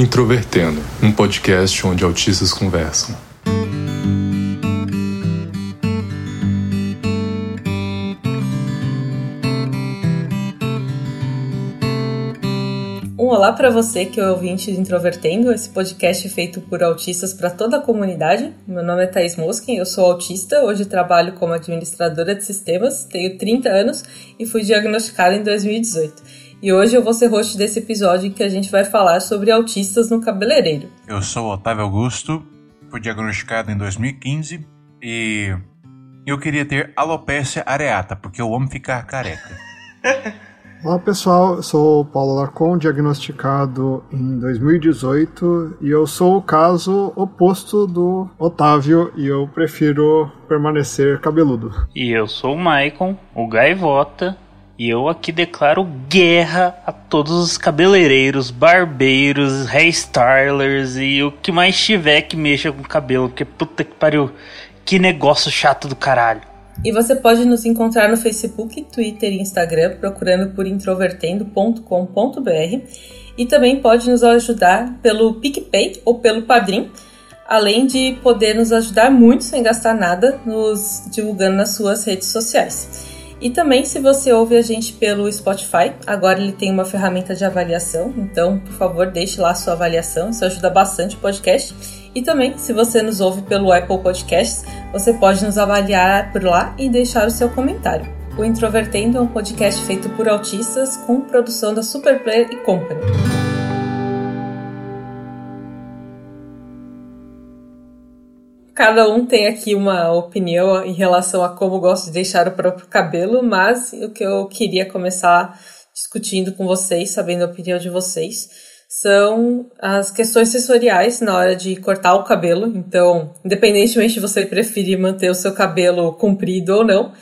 Introvertendo, um podcast onde autistas conversam. Um olá para você que é ouvinte de Introvertendo, esse podcast é feito por autistas para toda a comunidade. Meu nome é Thais Moskin, eu sou autista, hoje trabalho como administradora de sistemas, tenho 30 anos e fui diagnosticada em 2018. E hoje eu vou ser host desse episódio em que a gente vai falar sobre autistas no cabeleireiro. Eu sou Otávio Augusto, fui diagnosticado em 2015 e eu queria ter alopecia areata, porque eu amo ficar careca. Olá pessoal, eu sou o Paulo Larcon, diagnosticado em 2018 e eu sou o caso oposto do Otávio e eu prefiro permanecer cabeludo. E eu sou o Maicon, o gaivota, e eu aqui declaro guerra a todos os cabeleireiros, barbeiros, hairstylers e o que mais tiver que mexa com cabelo, porque puta que pariu, que negócio chato do caralho. E você pode nos encontrar no Facebook, Twitter e Instagram procurando por introvertendo.com.br e também pode nos ajudar pelo PicPay ou pelo Padrim, além de poder nos ajudar muito sem gastar nada nos divulgando nas suas redes sociais. E também, se você ouve a gente pelo Spotify, agora ele tem uma ferramenta de avaliação, então, por favor, deixe lá sua avaliação, isso ajuda bastante o podcast. E também, se você nos ouve pelo Apple Podcasts, você pode nos avaliar por lá e deixar o seu comentário. O Introvertendo é um podcast feito por autistas com produção da Superplayer e Company. Cada um tem aqui uma opinião em relação a como gosta de deixar o próprio cabelo, mas o que eu queria começar discutindo com vocês, sabendo a opinião de vocês, são as questões sensoriais na hora de cortar o cabelo. Então, independentemente de você preferir manter o seu cabelo comprido ou não,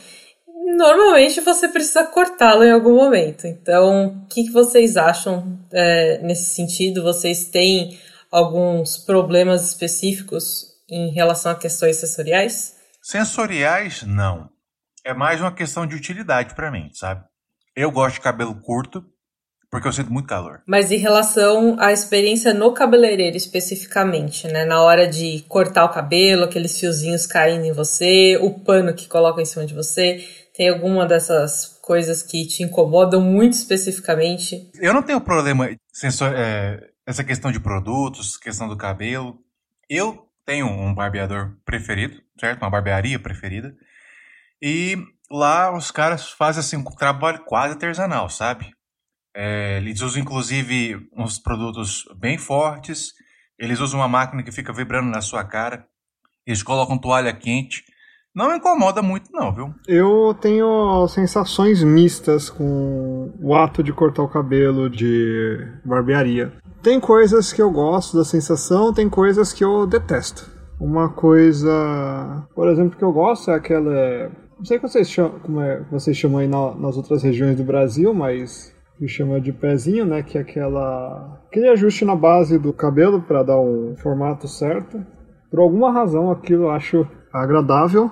normalmente você precisa cortá-lo em algum momento. Então, o que, vocês acham é, nesse sentido? Vocês têm alguns problemas específicos em relação a questões sensoriais? Sensoriais, não. É mais uma questão de utilidade para mim, sabe? Eu gosto de cabelo curto porque eu sinto muito calor. Mas em relação à experiência no cabeleireiro especificamente, né? Na hora de cortar o cabelo, aqueles fiozinhos caindo em você, o pano que coloca em cima de você, tem alguma dessas coisas que te incomodam muito especificamente? Eu não tenho problema sensor, é, essa questão de produtos, questão do cabelo. Eu tenho um barbeador preferido, certo? Uma barbearia preferida. E lá os caras fazem assim um trabalho quase artesanal, sabe? É, eles usam inclusive uns produtos bem fortes. Eles usam uma máquina que fica vibrando na sua cara. Eles colocam toalha quente. Não incomoda muito, não, viu? Eu tenho sensações mistas com o ato de cortar o cabelo de barbearia. Tem coisas que eu gosto da sensação, tem coisas que eu detesto. Uma coisa, por exemplo, que eu gosto é aquela. Não sei vocês chamam, como é, vocês chamam aí na, nas outras regiões do Brasil, mas que chama de pezinho, né? Que é aquela aquele ajuste na base do cabelo para dar um formato certo. Por alguma razão aquilo eu acho agradável.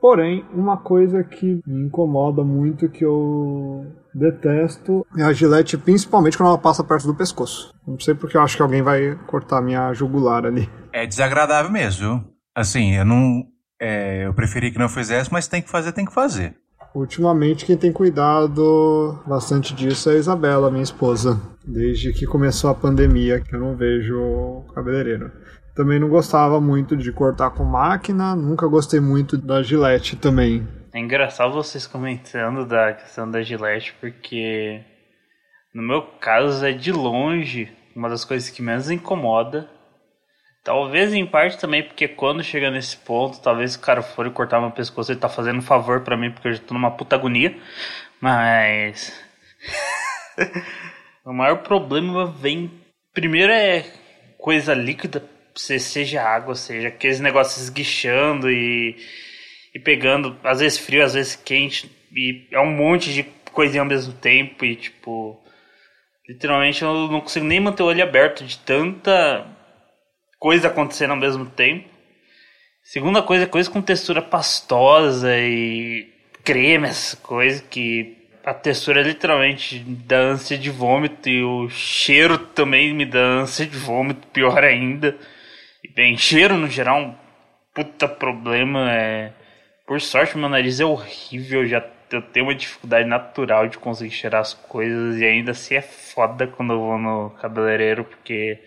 Porém, uma coisa que me incomoda muito que eu detesto é a gilete, principalmente quando ela passa perto do pescoço. Não sei porque eu acho que alguém vai cortar minha jugular ali. É desagradável mesmo? Assim, eu não. É, eu preferi que não fizesse, mas tem que fazer, tem que fazer. Ultimamente, quem tem cuidado bastante disso é a Isabela, minha esposa. Desde que começou a pandemia, que eu não vejo cabeleireiro. Também não gostava muito de cortar com máquina, nunca gostei muito da gilete também. É engraçado vocês comentando da questão da gilete, porque no meu caso é de longe uma das coisas que menos incomoda. Talvez em parte também porque quando chega nesse ponto, talvez o cara for cortar meu pescoço, ele tá fazendo um favor para mim, porque eu já tô numa puta agonia. Mas. o maior problema vem. Primeiro é coisa líquida, seja água, seja aqueles negócios esguichando e e pegando, às vezes frio, às vezes quente, e é um monte de coisinha ao mesmo tempo, e tipo, literalmente eu não consigo nem manter o olho aberto de tanta coisa acontecendo ao mesmo tempo. Segunda coisa, coisa com textura pastosa e creme, essas coisas que a textura literalmente dá ânsia de vômito e o cheiro também me dá ânsia de vômito, pior ainda. E cheiro no geral um puta problema. É... Por sorte, meu nariz é horrível, já eu tenho uma dificuldade natural de conseguir cheirar as coisas e ainda assim é foda quando eu vou no cabeleireiro, porque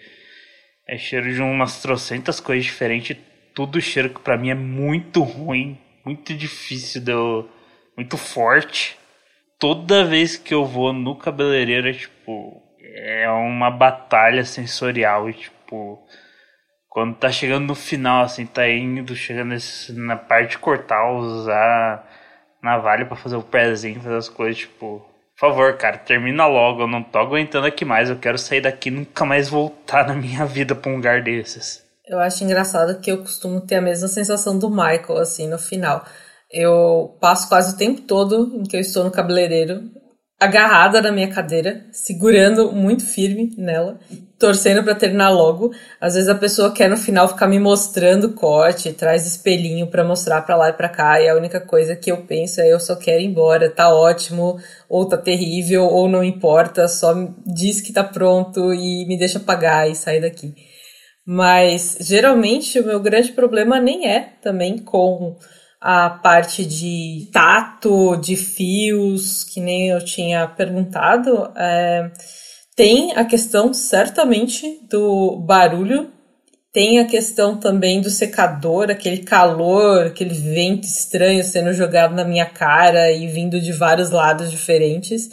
é cheiro de umas trocentas coisas diferentes, tudo cheiro que pra mim é muito ruim, muito difícil, de eu, muito forte toda vez que eu vou no cabeleireiro, é, tipo, é uma batalha sensorial. E, tipo, quando tá chegando no final, assim, tá indo, chegando nesse, na parte de cortar, usar navalha para fazer o pezinho, fazer as coisas, tipo. Por favor, cara, termina logo. Eu não tô aguentando aqui mais. Eu quero sair daqui e nunca mais voltar na minha vida pra um lugar desses. Eu acho engraçado que eu costumo ter a mesma sensação do Michael, assim, no final. Eu passo quase o tempo todo em que eu estou no cabeleireiro, agarrada na minha cadeira, segurando muito firme nela, torcendo para terminar logo. Às vezes a pessoa quer no final ficar me mostrando corte, traz espelhinho para mostrar para lá e para cá, e a única coisa que eu penso é eu só quero ir embora, tá ótimo, ou tá terrível, ou não importa, só diz que tá pronto e me deixa pagar e sair daqui. Mas geralmente o meu grande problema nem é também com a parte de tato, de fios, que nem eu tinha perguntado, é, tem a questão certamente do barulho, tem a questão também do secador, aquele calor, aquele vento estranho sendo jogado na minha cara e vindo de vários lados diferentes.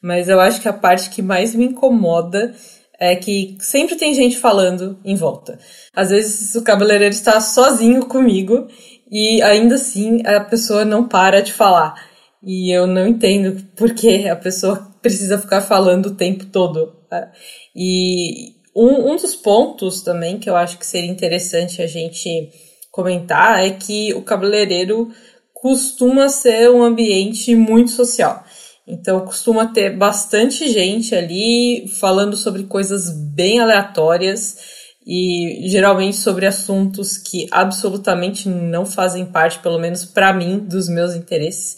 Mas eu acho que a parte que mais me incomoda é que sempre tem gente falando em volta. Às vezes o cabeleireiro está sozinho comigo e ainda assim a pessoa não para de falar. E eu não entendo por que a pessoa precisa ficar falando o tempo todo. Tá? E um, um dos pontos também que eu acho que seria interessante a gente comentar é que o cabeleireiro costuma ser um ambiente muito social. Então costuma ter bastante gente ali falando sobre coisas bem aleatórias e geralmente sobre assuntos que absolutamente não fazem parte, pelo menos para mim, dos meus interesses.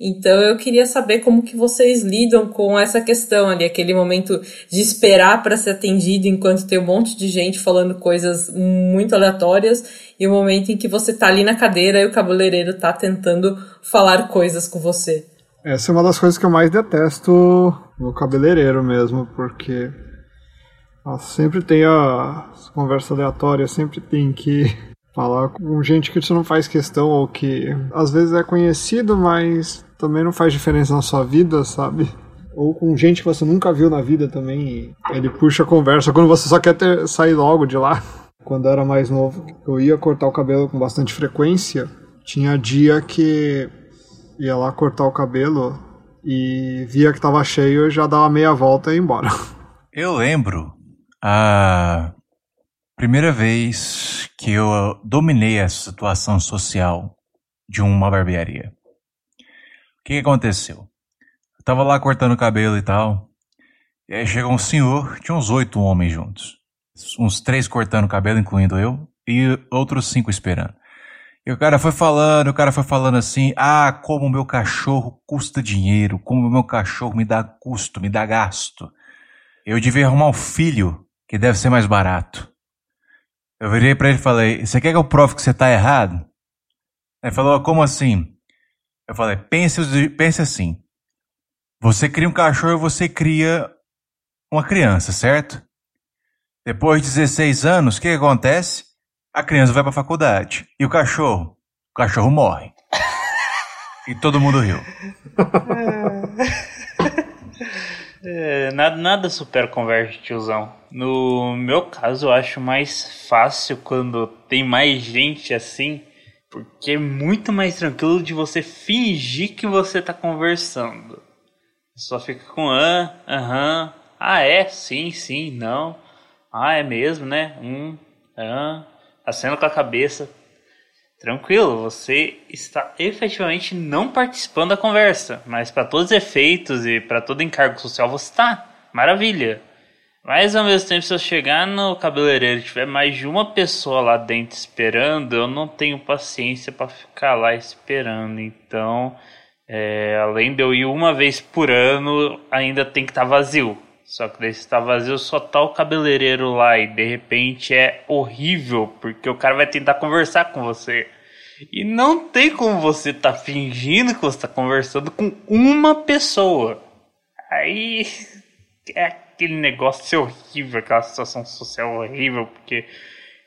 Então eu queria saber como que vocês lidam com essa questão ali, aquele momento de esperar para ser atendido enquanto tem um monte de gente falando coisas muito aleatórias e o momento em que você tá ali na cadeira e o cabeleireiro tá tentando falar coisas com você. Essa é uma das coisas que eu mais detesto no cabeleireiro mesmo, porque sempre tem a conversa aleatória, sempre tem que falar com gente que você não faz questão ou que às vezes é conhecido, mas também não faz diferença na sua vida, sabe? Ou com gente que você nunca viu na vida também. ele puxa a conversa quando você só quer ter, sair logo de lá. Quando eu era mais novo, eu ia cortar o cabelo com bastante frequência. Tinha dia que ia lá cortar o cabelo e via que tava cheio, eu já dava meia volta e ia embora. Eu lembro a primeira vez que eu dominei a situação social de uma barbearia. O que, aconteceu? Eu tava lá cortando o cabelo e tal, e aí chegou um senhor, tinha uns oito homens juntos. Uns três cortando o cabelo, incluindo eu, e outros cinco esperando. E o cara foi falando, o cara foi falando assim: ah, como o meu cachorro custa dinheiro, como o meu cachorro me dá custo, me dá gasto. Eu devia arrumar um filho que deve ser mais barato. Eu virei para ele e falei: Você quer que eu prove que você está errado? Ele falou: Como assim? Eu falei: pense, pense assim. Você cria um cachorro você cria uma criança, certo? Depois de 16 anos, o que acontece? A criança vai para a faculdade. E o cachorro? O cachorro morre. e todo mundo riu. É, nada, nada supera conversa de tiozão. No meu caso, eu acho mais fácil quando tem mais gente assim, porque é muito mais tranquilo de você fingir que você tá conversando. Só fica com ah, aham, ah é, sim, sim, não, ah é mesmo, né, um, ah, acena com a cabeça, Tranquilo, você está efetivamente não participando da conversa, mas para todos os efeitos e para todo encargo social você está. Maravilha. Mas ao mesmo tempo, se eu chegar no cabeleireiro e tiver mais de uma pessoa lá dentro esperando, eu não tenho paciência para ficar lá esperando. Então, É, além de eu ir uma vez por ano, ainda tem que estar tá vazio. Só que daí se tá vazio, só tá o cabeleireiro lá e de repente é horrível, porque o cara vai tentar conversar com você. E não tem como você tá fingindo que você tá conversando com uma pessoa. Aí é aquele negócio horrível, aquela situação social horrível, porque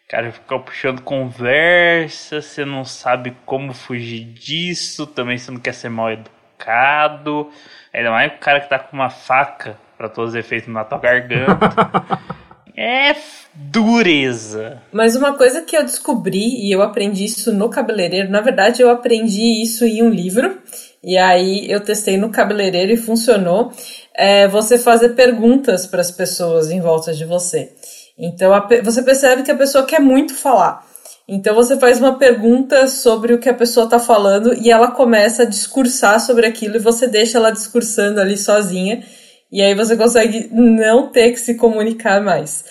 cara fica puxando conversa, você não sabe como fugir disso, também você não quer ser mal educado. Ainda mais o cara que tá com uma faca para todos os efeitos na tua garganta. é dureza. Mas uma coisa que eu descobri e eu aprendi isso no cabeleireiro, na verdade eu aprendi isso em um livro e aí eu testei no cabeleireiro e funcionou. É você fazer perguntas para as pessoas em volta de você. Então a, você percebe que a pessoa quer muito falar. Então você faz uma pergunta sobre o que a pessoa está falando e ela começa a discursar sobre aquilo e você deixa ela discursando ali sozinha e aí você consegue não ter que se comunicar mais.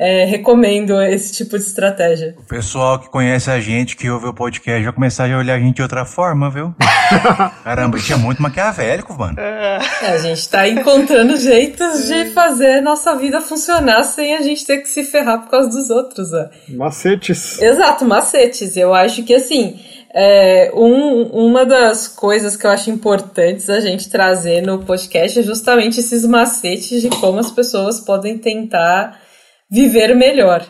É, recomendo esse tipo de estratégia. O pessoal que conhece a gente, que ouve o podcast, vai começar a olhar a gente de outra forma, viu? Caramba, tinha muito maquiavélico, mano. É, a gente tá encontrando jeitos de fazer nossa vida funcionar sem a gente ter que se ferrar por causa dos outros. Ó. Macetes. Exato, macetes. Eu acho que assim é, um, uma das coisas que eu acho importantes a gente trazer no podcast é justamente esses macetes de como as pessoas podem tentar viver melhor.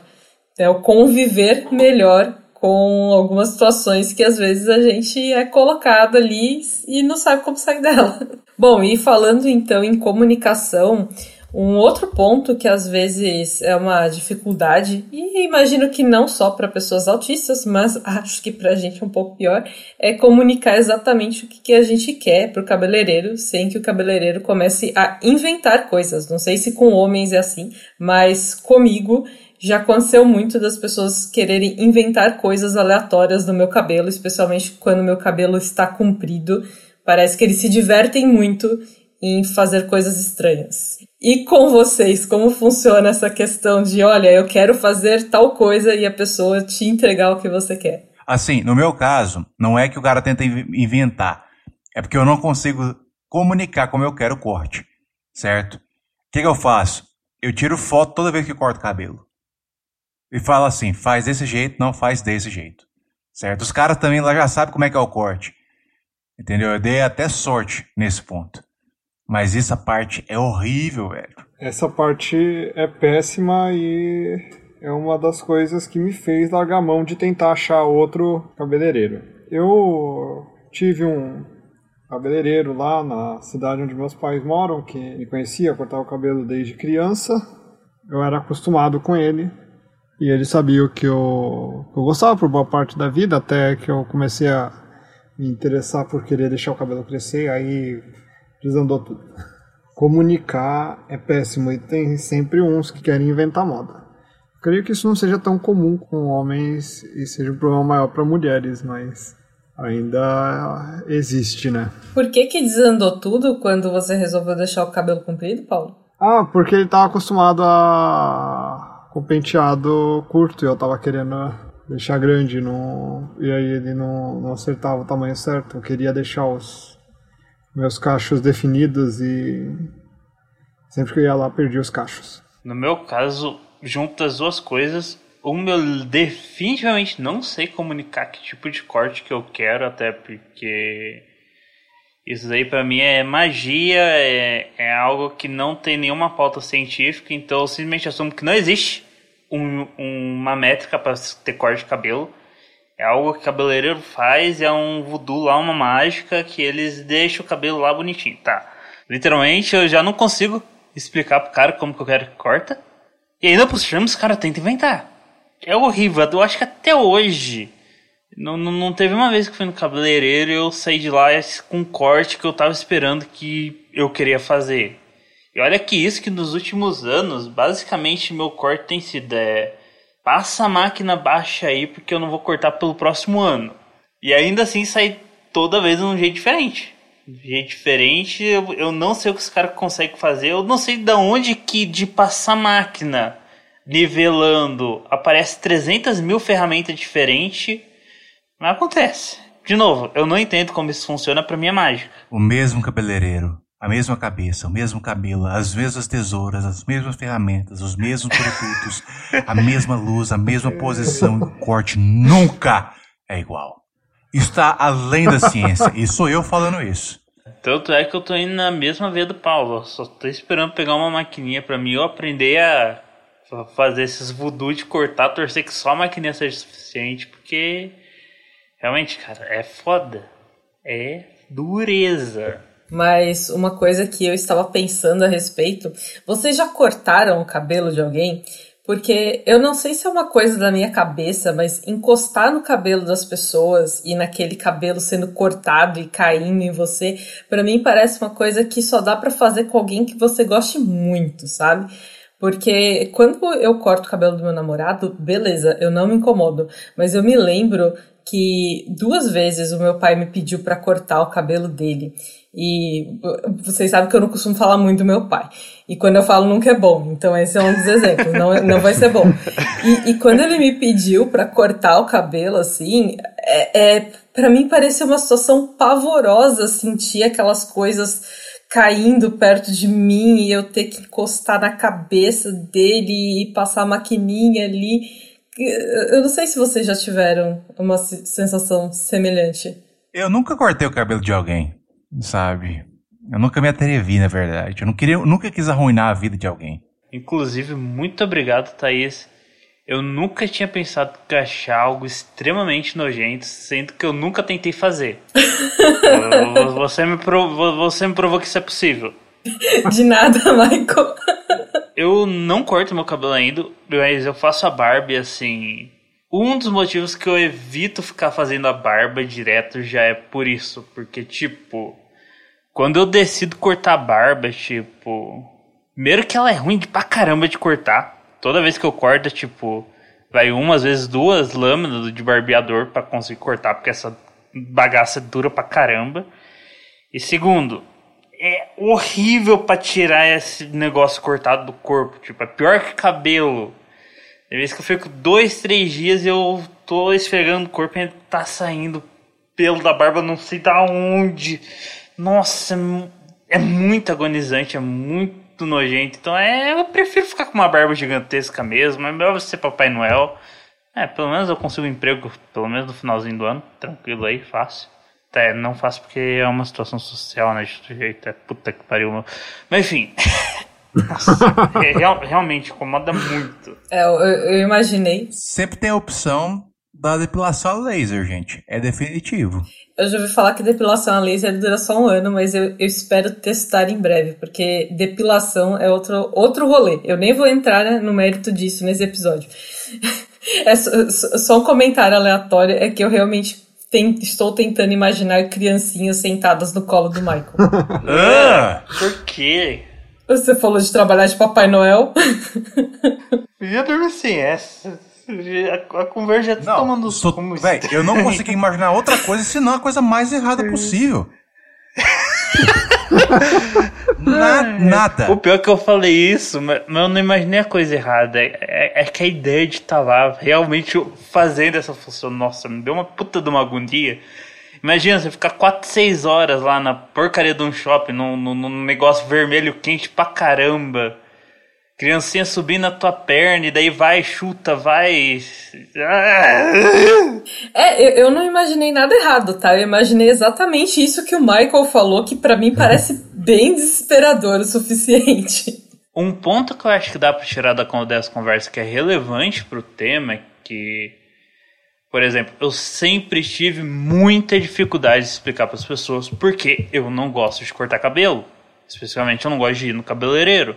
Então, conviver melhor com algumas situações que às vezes a gente é colocado ali e não sabe como sair dela. Bom, e falando então em comunicação, um outro ponto que às vezes é uma dificuldade, e imagino que não só para pessoas autistas, mas acho que para a gente é um pouco pior, é comunicar exatamente o que, a gente quer para o cabeleireiro, sem que o cabeleireiro comece a inventar coisas. Não sei se com homens é assim, mas comigo já aconteceu muito das pessoas quererem inventar coisas aleatórias no meu cabelo, especialmente quando meu cabelo está comprido. Parece que eles se divertem muito em fazer coisas estranhas. E com vocês, como funciona essa questão de, olha, eu quero fazer tal coisa e a pessoa te entregar o que você quer? Assim, no meu caso, não é que o cara tenta inventar, é porque eu não consigo comunicar como eu quero o corte, certo? O que, que eu faço? Eu tiro foto toda vez que corto cabelo. E falo assim, faz desse jeito, não faz desse jeito. Certo? Os caras também lá já sabem como é que é o corte. Entendeu? Eu dei até sorte nesse ponto. Mas essa parte é horrível, velho. Essa parte é péssima e é uma das coisas que me fez largar mão de tentar achar outro cabeleireiro. Eu tive um cabeleireiro lá na cidade onde meus pais moram, que me conhecia, cortava o cabelo desde criança. Eu era acostumado com ele e ele sabia o que eu, eu gostava por boa parte da vida, até que eu comecei a me interessar por querer deixar o cabelo crescer, aí desandou tudo. Comunicar é péssimo e tem sempre uns que querem inventar moda. Creio que isso não seja tão comum com homens e seja um problema maior para mulheres, mas ainda existe, né? Por que que desandou tudo quando você resolveu deixar o cabelo comprido, Paulo? Ah, porque ele estava acostumado a com penteado curto e eu estava querendo deixar grande no... e aí ele não, não acertava o tamanho certo. Eu queria deixar os meus cachos definidos e sempre que eu ia lá perdi os cachos. No meu caso, junto as duas coisas, um eu definitivamente não sei comunicar que tipo de corte que eu quero, até porque isso daí para mim é magia, é, é algo que não tem nenhuma pauta científica, então eu simplesmente assumo que não existe um, uma métrica para ter corte de cabelo. É algo que o cabeleireiro faz, é um voodoo lá, uma mágica que eles deixam o cabelo lá bonitinho. Tá. Literalmente eu já não consigo explicar pro cara como que eu quero que corta. E ainda por cima os caras tentam inventar. É horrível. Eu acho que até hoje não, não, não, teve uma vez que fui no cabeleireiro e eu saí de lá com um corte que eu tava esperando que eu queria fazer. E olha que isso que nos últimos anos, basicamente meu corte tem sido é, passa a máquina baixa aí porque eu não vou cortar pelo próximo ano. E ainda assim sai toda vez de um jeito diferente. Um jeito diferente, eu, eu não sei o que os caras conseguem fazer, eu não sei de onde que de passar máquina nivelando aparece 300 mil ferramentas diferentes, mas acontece. De novo, eu não entendo como isso funciona pra minha mágica. O mesmo cabeleireiro, a mesma cabeça, o mesmo cabelo, as mesmas tesouras, as mesmas ferramentas, os mesmos produtos, a mesma luz, a mesma posição, o corte nunca é igual. Isso está além da ciência, e sou eu falando isso. Tanto é que eu tô indo na mesma veia do Paulo. Só tô esperando pegar uma maquininha pra mim eu aprender a fazer esses voodoo de cortar, torcer que só a maquininha seja suficiente, porque realmente, cara, é foda. É dureza. Mas uma coisa que eu estava pensando a respeito, vocês já cortaram o cabelo de alguém? Porque eu não sei se é uma coisa da minha cabeça, mas encostar no cabelo das pessoas e naquele cabelo sendo cortado e caindo em você, para mim parece uma coisa que só dá para fazer com alguém que você goste muito, sabe? Porque quando eu corto o cabelo do meu namorado, beleza, eu não me incomodo, mas eu me lembro que duas vezes o meu pai me pediu para cortar o cabelo dele. E vocês sabem que eu não costumo falar muito do meu pai. E quando eu falo nunca é bom. Então esse é um dos exemplos. Não, não vai ser bom. E, e quando ele me pediu para cortar o cabelo, assim, é, é para mim parecia uma situação pavorosa sentir aquelas coisas caindo perto de mim e eu ter que encostar na cabeça dele e passar a maquininha ali. Eu não sei se vocês já tiveram uma sensação semelhante. Eu nunca cortei o cabelo de alguém sabe? Eu nunca me atrevi, na verdade. Eu não queria, eu nunca quis arruinar a vida de alguém. Inclusive, muito obrigado, Thaís. Eu nunca tinha pensado em achar algo extremamente nojento, sendo que eu nunca tentei fazer. você, me provou, você me provou que isso é possível. De nada, Michael. eu não corto meu cabelo ainda, mas eu faço a barba e assim. Um dos motivos que eu evito ficar fazendo a barba direto já é por isso. Porque, tipo, quando eu decido cortar a barba, tipo. Primeiro que ela é ruim de pra caramba de cortar. Toda vez que eu corto, tipo, vai uma, às vezes duas lâminas de barbeador para conseguir cortar, porque essa bagaça é dura pra caramba. E segundo, é horrível para tirar esse negócio cortado do corpo. Tipo, é pior que cabelo. Tem vezes que eu fico dois, três dias e eu tô esfregando o corpo e tá saindo pelo da barba, não sei da onde. Nossa, é, é muito agonizante, é muito nojento. Então é, eu prefiro ficar com uma barba gigantesca mesmo. É melhor você ser Papai Noel. É, pelo menos eu consigo um emprego, pelo menos no finalzinho do ano. Tranquilo aí, fácil. É, não fácil porque é uma situação social, né? De jeito, é puta que pariu. Mas enfim. Nossa, é, real, realmente incomoda muito. É, eu, eu, imaginei. Sempre tem a opção da depilação a laser, gente. É definitivo. Eu já ouvi falar que depilação a laser dura só um ano, mas eu, eu espero testar em breve, porque depilação é outro, outro rolê. Eu nem vou entrar né, no mérito disso nesse episódio. É só, só um comentário aleatório, é que eu realmente tem, estou tentando imaginar criancinhas sentadas no colo do Michael. ah, por quê? Você falou de trabalhar de Papai Noel. Já dormi assim, essa. A, a conversa já tá tomando sou, como véi, Eu não consegui imaginar outra coisa senão a coisa mais errada possível. Na, nada. O pior é que eu falei isso, mas eu não imaginei a coisa errada. É, é, é que a ideia de estar tá lá realmente fazendo essa função, nossa, me deu uma puta de uma agonia. Imagina você ficar 4, 6 horas lá na porcaria de um shopping, num, num, negócio vermelho quente pra caramba. Criancinha subindo na tua perna e daí vai, chuta, vai. É, eu, eu não imaginei nada errado, tá? Eu imaginei exatamente isso que o Michael falou, que para mim parece bem desesperador o suficiente. Um ponto que eu acho que dá pra tirar da, dessa conversa que é relevante pro tema é que por exemplo, eu sempre tive muita dificuldade de explicar para as pessoas porque eu não gosto de cortar cabelo. Especialmente eu não gosto de ir no cabeleireiro.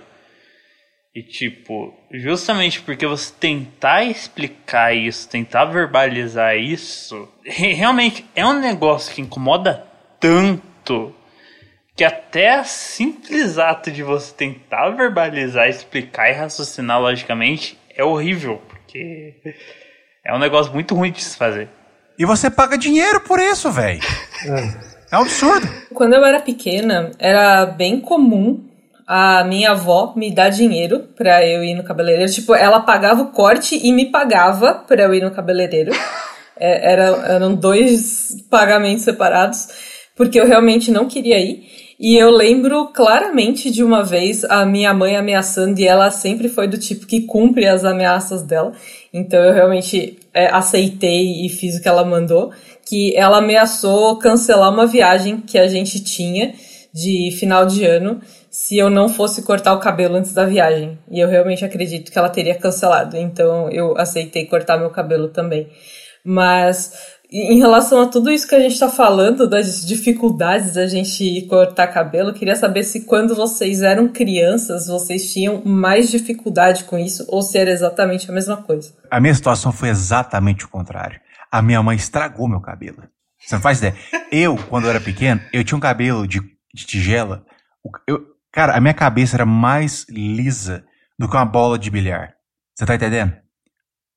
E tipo, justamente porque você tentar explicar isso, tentar verbalizar isso, realmente é um negócio que incomoda tanto que até o simples ato de você tentar verbalizar, explicar e raciocinar logicamente é horrível, porque é um negócio muito ruim de se fazer. E você paga dinheiro por isso, velho. É. é um absurdo. Quando eu era pequena, era bem comum a minha avó me dar dinheiro pra eu ir no cabeleireiro. Tipo, ela pagava o corte e me pagava pra eu ir no cabeleireiro. É, era, eram dois pagamentos separados, porque eu realmente não queria ir. E eu lembro claramente de uma vez a minha mãe ameaçando, e ela sempre foi do tipo que cumpre as ameaças dela. Então eu realmente é, aceitei e fiz o que ela mandou. Que ela ameaçou cancelar uma viagem que a gente tinha de final de ano se eu não fosse cortar o cabelo antes da viagem. E eu realmente acredito que ela teria cancelado. Então eu aceitei cortar meu cabelo também. Mas em relação a tudo isso que a gente está falando, das dificuldades da gente cortar cabelo, queria saber se quando vocês eram crianças, vocês tinham mais dificuldade com isso ou se era exatamente a mesma coisa. A minha situação foi exatamente o contrário. A minha mãe estragou meu cabelo. Você não faz ideia. Eu, quando eu era pequeno, eu tinha um cabelo de, de tigela. Eu, cara, a minha cabeça era mais lisa do que uma bola de bilhar. Você tá entendendo?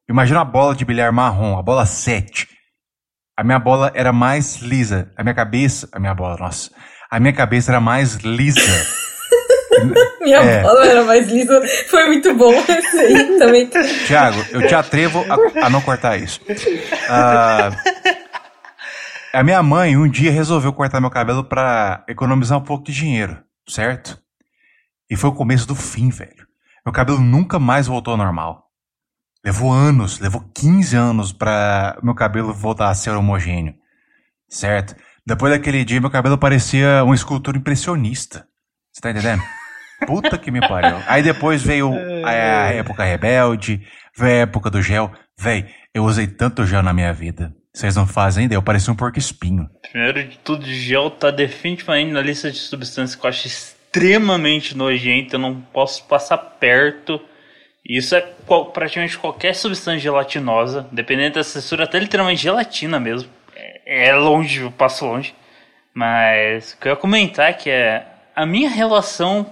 Imagina uma bola de bilhar marrom, a bola 7 a minha bola era mais lisa. A minha cabeça. A minha bola, nossa. A minha cabeça era mais lisa. minha é. bola era mais lisa. Foi muito bom esse aí também. Tiago, eu te atrevo a, a não cortar isso. Uh, a minha mãe um dia resolveu cortar meu cabelo para economizar um pouco de dinheiro, certo? E foi o começo do fim, velho. Meu cabelo nunca mais voltou ao normal. Levou anos, levou 15 anos para meu cabelo voltar a ser homogêneo, certo? Depois daquele dia, meu cabelo parecia uma escultura impressionista. Você tá entendendo? Puta que me pariu. Aí depois veio a, a época rebelde, veio a época do gel. Véi, eu usei tanto gel na minha vida. Vocês não fazem ideia, eu parecia um porco espinho. Primeiro de tudo, gel tá definitivamente na lista de substâncias que eu acho extremamente nojento. Eu não posso passar perto. Isso é qual, praticamente qualquer substância gelatinosa, dependendo da textura, até literalmente gelatina mesmo. É, é longe, eu passo longe. Mas o que eu ia comentar é que é a minha relação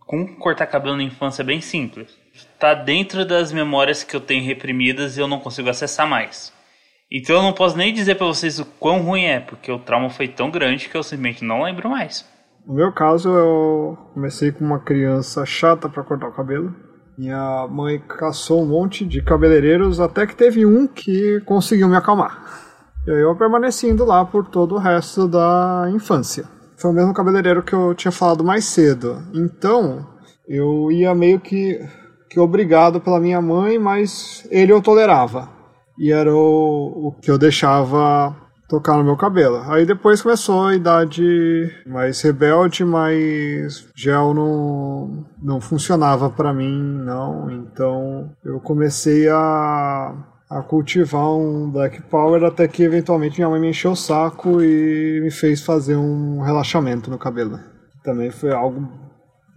com cortar cabelo na infância é bem simples. Está dentro das memórias que eu tenho reprimidas e eu não consigo acessar mais. Então eu não posso nem dizer para vocês o quão ruim é, porque o trauma foi tão grande que eu simplesmente não lembro mais. No meu caso, eu comecei com uma criança chata para cortar o cabelo. Minha mãe caçou um monte de cabeleireiros até que teve um que conseguiu me acalmar. E aí eu permaneci indo lá por todo o resto da infância. Foi o mesmo cabeleireiro que eu tinha falado mais cedo. Então, eu ia meio que, que obrigado pela minha mãe, mas ele eu tolerava. E era o, o que eu deixava tocar no meu cabelo. Aí depois começou a idade mais rebelde, mas gel não, não funcionava para mim, não. Então eu comecei a, a cultivar um Black Power até que eventualmente minha mãe me encheu o saco e me fez fazer um relaxamento no cabelo. Também foi algo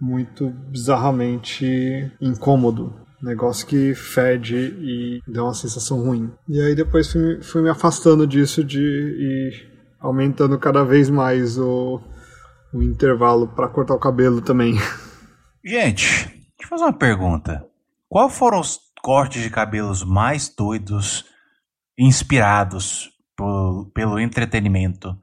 muito bizarramente incômodo negócio que fede e dá uma sensação ruim. E aí depois fui, fui me afastando disso de e aumentando cada vez mais o, o intervalo para cortar o cabelo também. Gente, deixa eu fazer uma pergunta. Qual foram os cortes de cabelos mais doidos, inspirados por, pelo entretenimento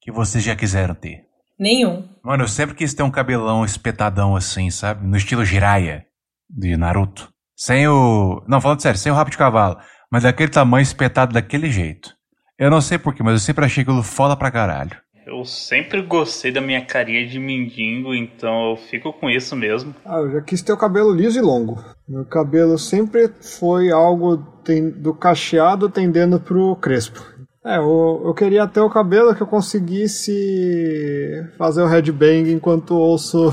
que vocês já quiseram ter? Nenhum. Mano, eu sempre quis ter um cabelão espetadão assim, sabe? No estilo Jiraiya, de Naruto. Sem o. Não, falando sério, sem o rabo de cavalo. Mas daquele tamanho espetado daquele jeito. Eu não sei porquê, mas eu sempre achei aquilo foda pra caralho. Eu sempre gostei da minha carinha de mendigo, então eu fico com isso mesmo. Ah, eu já quis ter o cabelo liso e longo. Meu cabelo sempre foi algo do cacheado tendendo pro crespo. É, eu, eu queria ter o cabelo que eu conseguisse fazer o headbang enquanto ouço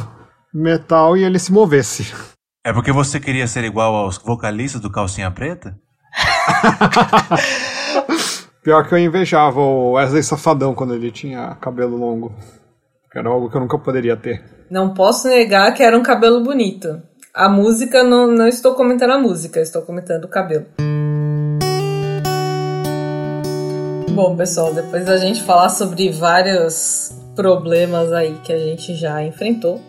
metal e ele se movesse. É porque você queria ser igual aos vocalistas do Calcinha Preta? Pior que eu invejava o Wesley Safadão quando ele tinha cabelo longo. Que era algo que eu nunca poderia ter. Não posso negar que era um cabelo bonito. A música, não, não estou comentando a música, estou comentando o cabelo. Bom, pessoal, depois da gente falar sobre vários problemas aí que a gente já enfrentou,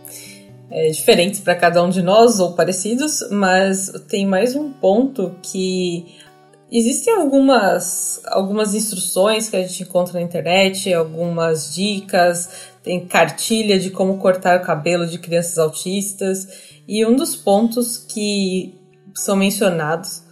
é, diferentes para cada um de nós ou parecidos, mas tem mais um ponto que existem algumas, algumas instruções que a gente encontra na internet, algumas dicas, tem cartilha de como cortar o cabelo de crianças autistas, e um dos pontos que são mencionados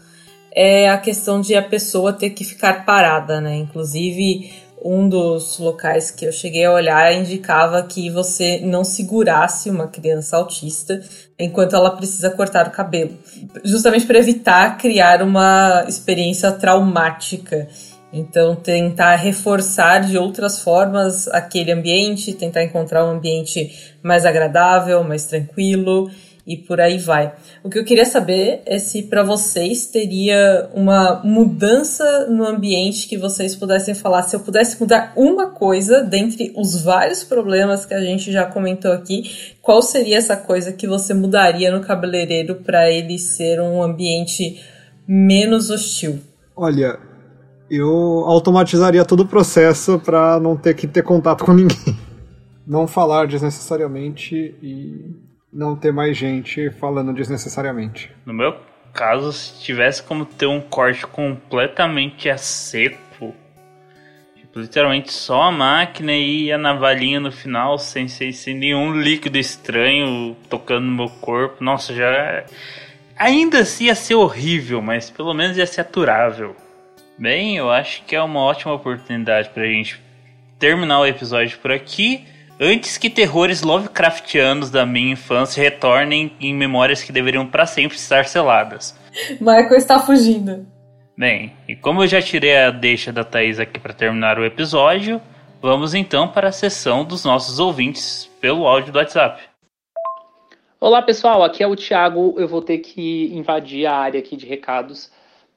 é a questão de a pessoa ter que ficar parada, né? Inclusive, um dos locais que eu cheguei a olhar indicava que você não segurasse uma criança autista enquanto ela precisa cortar o cabelo, justamente para evitar criar uma experiência traumática. Então, tentar reforçar de outras formas aquele ambiente, tentar encontrar um ambiente mais agradável, mais tranquilo e por aí vai. O que eu queria saber é se para vocês teria uma mudança no ambiente que vocês pudessem falar. Se eu pudesse mudar uma coisa dentre os vários problemas que a gente já comentou aqui, qual seria essa coisa que você mudaria no cabeleireiro para ele ser um ambiente menos hostil? Olha, eu automatizaria todo o processo para não ter que ter contato com ninguém. Não falar desnecessariamente e não ter mais gente falando desnecessariamente. No meu caso, se tivesse como ter um corte completamente a seco, tipo, literalmente só a máquina e a navalhinha no final, sem, sem, sem nenhum líquido estranho tocando no meu corpo, nossa, já. Ainda assim ia ser horrível, mas pelo menos ia ser aturável. Bem, eu acho que é uma ótima oportunidade pra gente terminar o episódio por aqui antes que terrores Lovecraftianos da minha infância retornem em memórias que deveriam para sempre estar seladas. Michael está fugindo. Bem, e como eu já tirei a deixa da Thaís aqui para terminar o episódio, vamos então para a sessão dos nossos ouvintes pelo áudio do WhatsApp. Olá pessoal, aqui é o Thiago. Eu vou ter que invadir a área aqui de recados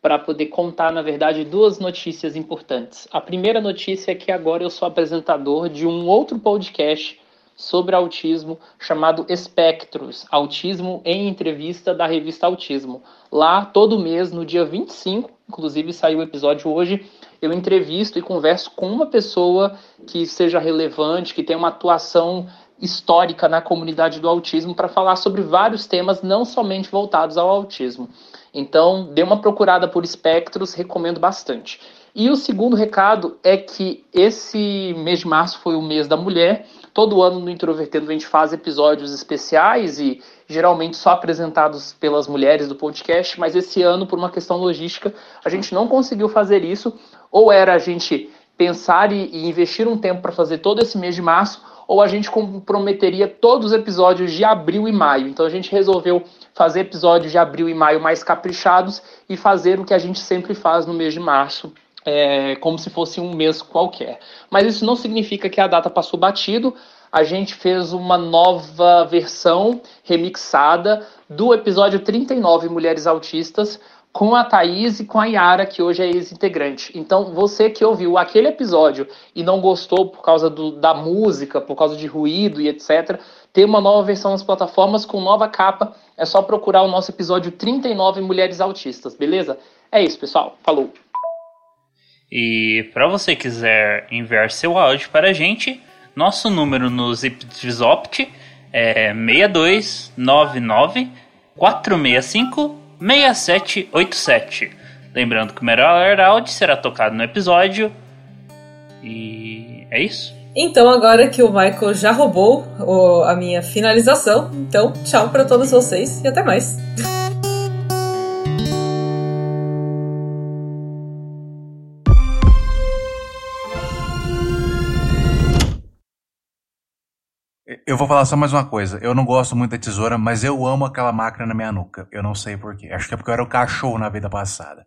para poder contar, na verdade, duas notícias importantes. A primeira notícia é que agora eu sou apresentador de um outro podcast sobre autismo chamado Espectros, Autismo em Entrevista da revista Autismo. Lá, todo mês, no dia 25, inclusive saiu o episódio hoje, eu entrevisto e converso com uma pessoa que seja relevante, que tenha uma atuação histórica na comunidade do autismo para falar sobre vários temas, não somente voltados ao autismo. Então, dê uma procurada por espectros, recomendo bastante. E o segundo recado é que esse mês de março foi o mês da mulher. Todo ano no Introvertendo a gente faz episódios especiais e geralmente só apresentados pelas mulheres do podcast, mas esse ano, por uma questão logística, a gente não conseguiu fazer isso. Ou era a gente pensar e, e investir um tempo para fazer todo esse mês de março, ou a gente comprometeria todos os episódios de abril e maio. Então a gente resolveu fazer episódios de abril e maio mais caprichados e fazer o que a gente sempre faz no mês de março, é, como se fosse um mês qualquer. Mas isso não significa que a data passou batido. A gente fez uma nova versão remixada do episódio 39 Mulheres Autistas, com a Thaís e com a Yara, que hoje é ex-integrante. Então, você que ouviu aquele episódio e não gostou por causa do, da música, por causa de ruído e etc., tem uma nova versão nas plataformas com nova capa. É só procurar o nosso episódio 39 Mulheres Autistas, beleza? É isso, pessoal. Falou! E para você quiser enviar seu áudio para a gente, nosso número no Zipzopt é 6299 465 6787. Lembrando que o melhor áudio será tocado no episódio. E é isso. Então, agora que o Michael já roubou a minha finalização, então tchau para todos vocês e até mais. Eu vou falar só mais uma coisa. Eu não gosto muito da tesoura, mas eu amo aquela máquina na minha nuca. Eu não sei porquê. Acho que é porque eu era o cachorro na vida passada.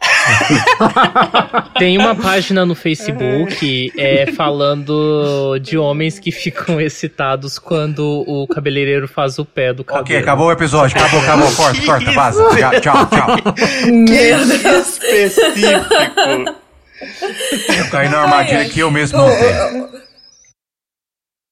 Tem uma página no Facebook é, falando de homens que ficam excitados quando o cabeleireiro faz o pé do cabelo. Ok, acabou o episódio. Acabou, acabou. Corta, corta, vaza. Tchau, tchau, tchau. Meu Deus. Específico. Eu caí na armadilha que eu mesmo montei.